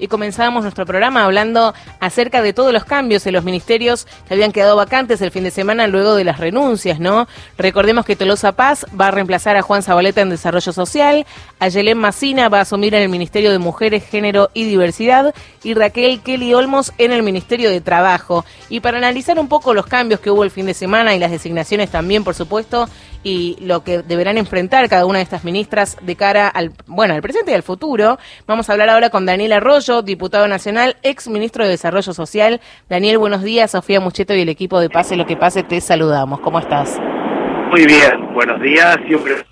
Y comenzábamos nuestro programa hablando acerca de todos los cambios en los ministerios que habían quedado vacantes el fin de semana luego de las renuncias, ¿no? Recordemos que Tolosa Paz va a reemplazar a Juan Zabaleta en Desarrollo Social, Ayelén Macina va a asumir en el Ministerio de Mujeres, Género y Diversidad y Raquel Kelly Olmos en el Ministerio de Trabajo. Y para analizar un poco los cambios que hubo el fin de semana y las designaciones también, por supuesto, y lo que deberán enfrentar cada una de estas ministras de cara al, bueno, al presente y al futuro, vamos a hablar ahora con Daniel Arroyo diputado nacional, ex ministro de Desarrollo Social. Daniel, buenos días. Sofía Mucheto y el equipo de Pase lo que pase, te saludamos. ¿Cómo estás? Muy bien, buenos días siempre.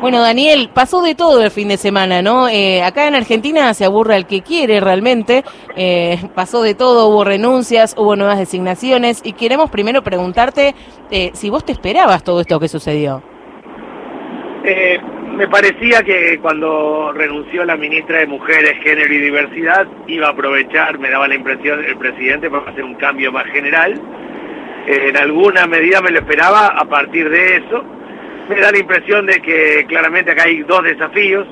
Bueno, Daniel, pasó de todo el fin de semana, ¿no? Eh, acá en Argentina se aburre el que quiere realmente. Eh, pasó de todo, hubo renuncias, hubo nuevas designaciones y queremos primero preguntarte eh, si vos te esperabas todo esto que sucedió. Eh, me parecía que cuando renunció la ministra de Mujeres, Género y Diversidad iba a aprovechar, me daba la impresión el presidente para hacer un cambio más general. Eh, en alguna medida me lo esperaba a partir de eso. Me da la impresión de que claramente acá hay dos desafíos.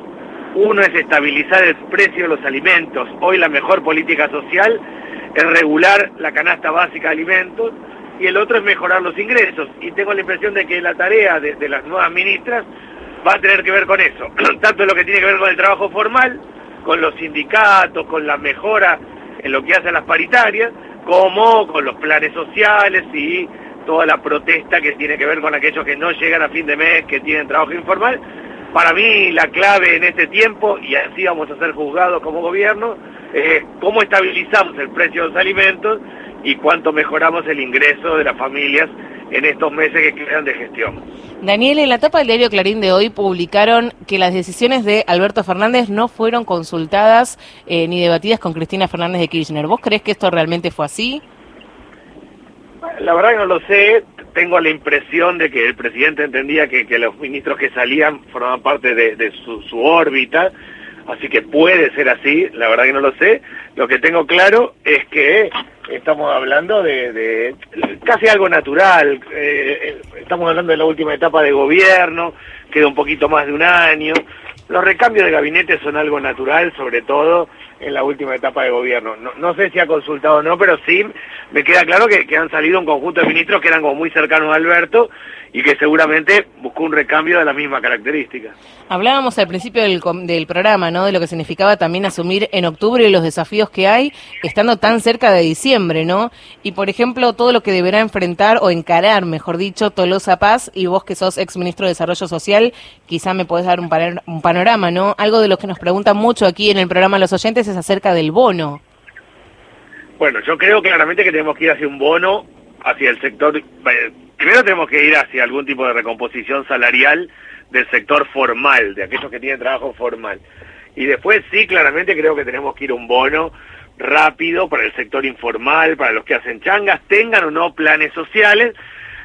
Uno es estabilizar el precio de los alimentos. Hoy la mejor política social es regular la canasta básica de alimentos y el otro es mejorar los ingresos. Y tengo la impresión de que la tarea de, de las nuevas ministras va a tener que ver con eso, tanto en lo que tiene que ver con el trabajo formal, con los sindicatos, con la mejora en lo que hacen las paritarias, como con los planes sociales y toda la protesta que tiene que ver con aquellos que no llegan a fin de mes, que tienen trabajo informal. Para mí la clave en este tiempo, y así vamos a ser juzgados como gobierno, es cómo estabilizamos el precio de los alimentos y cuánto mejoramos el ingreso de las familias en estos meses que quedan de gestión. Daniel, en la etapa del diario Clarín de hoy publicaron que las decisiones de Alberto Fernández no fueron consultadas eh, ni debatidas con Cristina Fernández de Kirchner. ¿Vos crees que esto realmente fue así? La verdad que no lo sé. Tengo la impresión de que el presidente entendía que, los ministros que salían formaban parte de, su, su órbita así que puede ser así, la verdad que no lo sé. Lo que tengo claro es que estamos hablando de, casi algo natural, eh, eh, estamos hablando de la última etapa de gobierno, queda un poquito más de un año, los recambios de gabinete son algo natural, sobre todo en la última etapa de gobierno. No, sé si ha consultado o no, pero sí me queda claro que, que han salido un conjunto de ministros que eran como muy cercanos a Alberto y que seguramente buscó un recambio de la misma característica. Hablábamos al principio del, del, programa, ¿no? De lo que significaba también asumir en octubre los desafíos que hay, estando tan cerca de diciembre, ¿no? Y por ejemplo, todo lo que deberá enfrentar o encarar, mejor dicho, Tolosa Paz y vos que sos ex ministro de Desarrollo Social, quizá me podés dar un, un panorama, ¿no? Algo de lo que nos preguntan mucho aquí en el programa los oyentes es acerca del bono. Bueno, yo creo claramente que tenemos que ir hacia un bono, hacia el sector primero tenemos que ir hacia algún tipo de recomposición salarial del sector formal, de aquellos que tienen trabajo formal. Y después sí, claramente creo que tenemos que ir un bono rápido para el sector informal, para los que hacen changas, tengan o no planes sociales.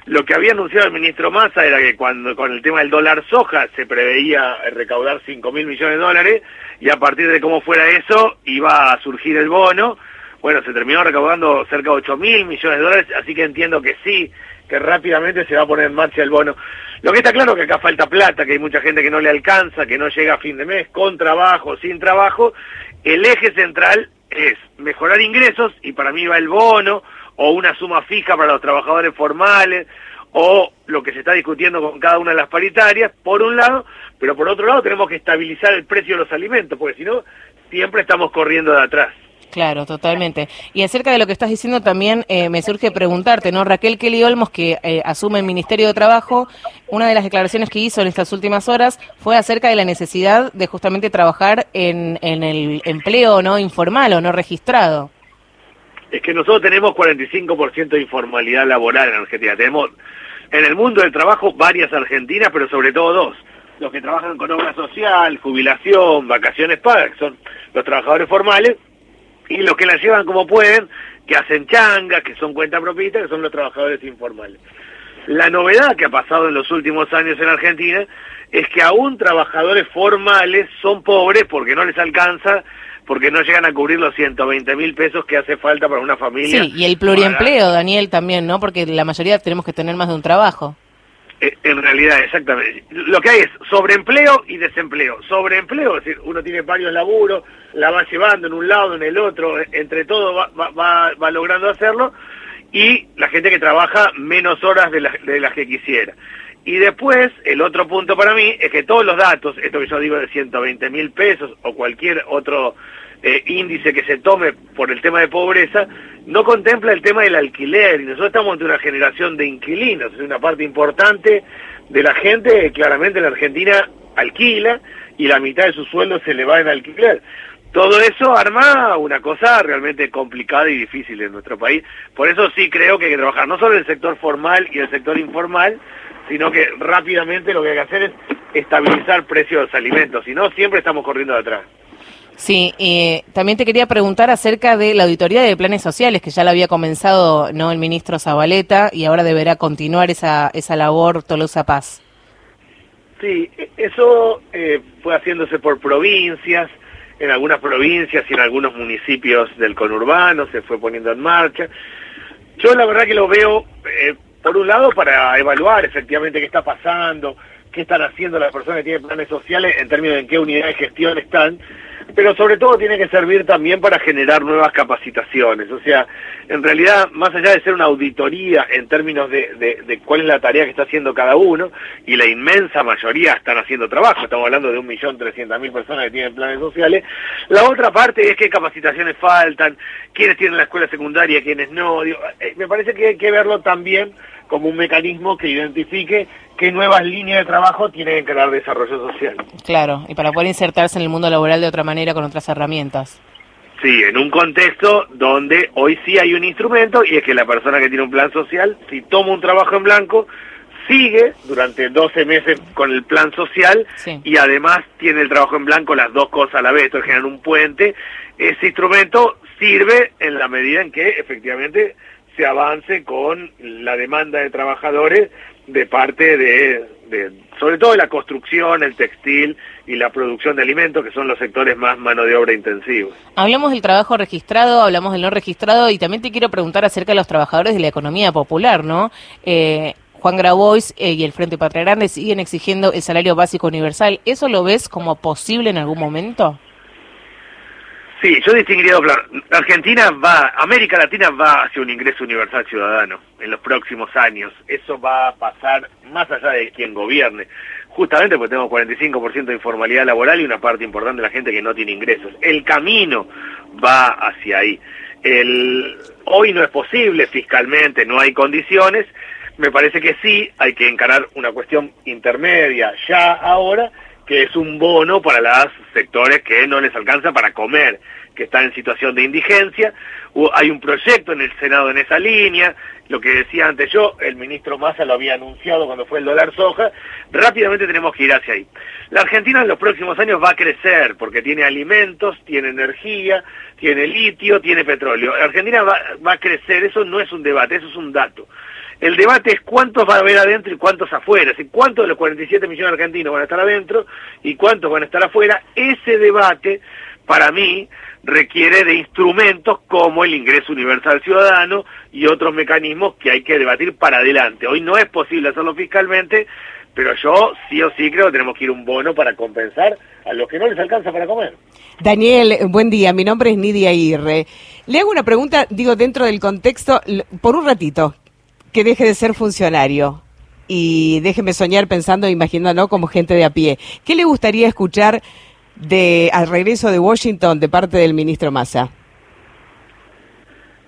Lo que había anunciado el ministro Massa era que cuando con el tema del dólar soja se preveía recaudar 5 mil millones de dólares y a partir de cómo fuera eso iba a surgir el bono. Bueno, se terminó recaudando cerca de 8 mil millones de dólares, así que entiendo que sí, que rápidamente se va a poner en marcha el bono. Lo que está claro es que acá falta plata, que hay mucha gente que no le alcanza, que no llega a fin de mes, con trabajo, sin trabajo. El eje central es mejorar ingresos y para mí va el bono o una suma fija para los trabajadores formales o lo que se está discutiendo con cada una de las paritarias, por un lado, pero por otro lado tenemos que estabilizar el precio de los alimentos, porque si no, siempre estamos corriendo de atrás. Claro, totalmente. Y acerca de lo que estás diciendo también eh, me surge preguntarte, ¿no? Raquel Kelly Olmos, que eh, asume el Ministerio de Trabajo, una de las declaraciones que hizo en estas últimas horas fue acerca de la necesidad de justamente trabajar en, en el empleo no informal o no registrado. Es que nosotros tenemos 45% de informalidad laboral en Argentina. Tenemos en el mundo del trabajo varias argentinas, pero sobre todo dos. Los que trabajan con obra social, jubilación, vacaciones pagas, son los trabajadores formales, y los que la llevan como pueden, que hacen changas, que son cuenta propita, que son los trabajadores informales. La novedad que ha pasado en los últimos años en Argentina es que aún trabajadores formales son pobres porque no les alcanza, porque no llegan a cubrir los 120 mil pesos que hace falta para una familia. Sí, y el pluriempleo, Daniel, también, ¿no? Porque la mayoría tenemos que tener más de un trabajo. Eh, en realidad, exactamente. Lo que hay es sobreempleo y desempleo. Sobreempleo, es decir, uno tiene varios laburos, la va llevando en un lado, en el otro, entre todo va, va, va logrando hacerlo, y la gente que trabaja menos horas de, de las que quisiera. Y después, el otro punto para mí es que todos los datos, esto que yo digo de 120 mil pesos o cualquier otro eh, índice que se tome por el tema de pobreza, no contempla el tema del alquiler. Y nosotros estamos ante una generación de inquilinos, es una parte importante de la gente, claramente en Argentina alquila y la mitad de su sueldo se le va en alquiler. Todo eso arma una cosa realmente complicada y difícil en nuestro país. Por eso sí creo que hay que trabajar no solo en el sector formal y el sector informal, sino que rápidamente lo que hay que hacer es estabilizar precios de los alimentos, si no siempre estamos corriendo de atrás. Sí, y también te quería preguntar acerca de la auditoría de planes sociales, que ya la había comenzado no el ministro Zabaleta y ahora deberá continuar esa, esa labor Tolosa Paz. Sí, e, eso eh, fue haciéndose por provincias, en algunas provincias y en algunos municipios del conurbano se fue poniendo en marcha. Yo la verdad que lo veo, eh, por un lado, para evaluar efectivamente qué está pasando, qué están haciendo las personas que tienen planes sociales en términos de en qué unidad de gestión están, pero sobre todo tiene que servir también para generar nuevas capacitaciones. O sea, en realidad, más allá de ser una auditoría en términos de, cuál es la tarea que está haciendo cada uno, y la inmensa mayoría están haciendo trabajo, estamos hablando de un millón trescientas mil personas que tienen planes sociales, la otra parte es qué capacitaciones faltan, quiénes tienen la escuela secundaria, quiénes no. Eh, me parece que hay que verlo también como un mecanismo que identifique qué nuevas líneas de trabajo tienen que crear desarrollo social. Claro, y para poder insertarse en el mundo laboral de otra manera con otras herramientas. Sí, en un contexto donde hoy sí hay un instrumento y es que la persona que tiene un plan social, si toma un trabajo en blanco, sigue durante 12 meses con el plan social y además tiene el trabajo en blanco las dos cosas a la vez, esto genera un puente. Ese instrumento sirve en la medida en que efectivamente se avance con la demanda de trabajadores de parte de, sobre todo de la construcción, el textil y la producción de alimentos, que son los sectores más mano de obra intensivos. Hablamos del trabajo registrado, hablamos del no registrado y también te quiero preguntar acerca de los trabajadores de la economía popular, ¿no? Eh, Juan Grabois eh, y el Frente Patria Grande siguen exigiendo el salario básico universal. ¿Eso lo ves como posible en algún momento? Sí, yo distinguiría claro. Argentina va, América Latina va hacia un ingreso universal ciudadano en los próximos años. Eso va a pasar más allá de quien gobierne. Justamente porque tenemos 45% de informalidad laboral y una parte importante de la gente que no tiene ingresos. El camino va hacia ahí. El, hoy no es posible fiscalmente, no hay condiciones. Me parece que sí, hay que encarar una cuestión intermedia ya ahora que es un bono para los sectores que no les alcanza para comer, que están en situación de indigencia. Hay un proyecto en el Senado en esa línea, lo que decía antes yo, el ministro Massa lo había anunciado cuando fue el dólar soja, rápidamente tenemos que ir hacia ahí. La Argentina en los próximos años va a crecer porque tiene alimentos, tiene energía, tiene litio, tiene petróleo. La Argentina va, va a crecer, eso no es un debate, eso es un dato. El debate es cuántos va a haber adentro y cuántos afuera, es cuántos de los 47 millones de argentinos van a estar adentro y cuántos van a estar afuera. Ese debate, para mí, requiere de instrumentos como el ingreso universal ciudadano y otros mecanismos que hay que debatir para adelante. Hoy no es posible hacerlo fiscalmente, pero yo sí o sí creo que tenemos que ir un bono para compensar a los que no les alcanza para comer. Daniel, buen día. Mi nombre es Nidia Irre. Le hago una pregunta, digo, dentro del contexto, por un ratito que deje de ser funcionario y déjeme soñar pensando, e imaginando como gente de a pie. ¿Qué le gustaría escuchar de al regreso de Washington de parte del ministro Massa?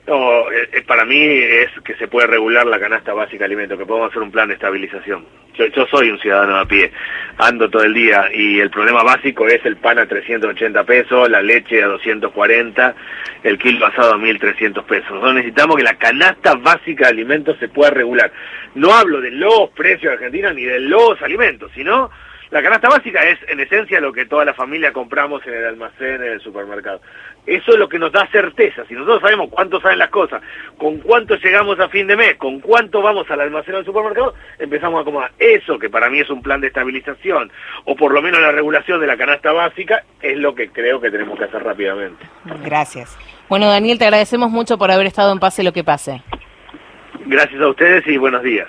No, eh, eh, para mí es que se puede regular la canasta básica de alimentos, que podemos hacer un plan de estabilización. Yo, yo soy un ciudadano a pie, ando todo el día y el problema básico es el pan a 380 pesos, la leche a 240, el kilo asado a 1.300 pesos. Nosotros necesitamos que la canasta básica de alimentos se pueda regular. No hablo de los precios de Argentina ni de los alimentos, sino la canasta básica es en esencia lo que toda la familia compramos en el almacén, en el supermercado. Eso es lo que nos da certeza. Si nosotros sabemos cuánto salen las cosas, con cuánto llegamos a fin de mes, con cuánto vamos al almacén del supermercado, empezamos a acomodar. Eso, que para mí es un plan de estabilización, o por lo menos la regulación de la canasta básica, es lo que creo que tenemos que hacer rápidamente. Gracias. Bueno, Daniel, te agradecemos mucho por haber estado en Pase lo que pase. Gracias a ustedes y buenos días.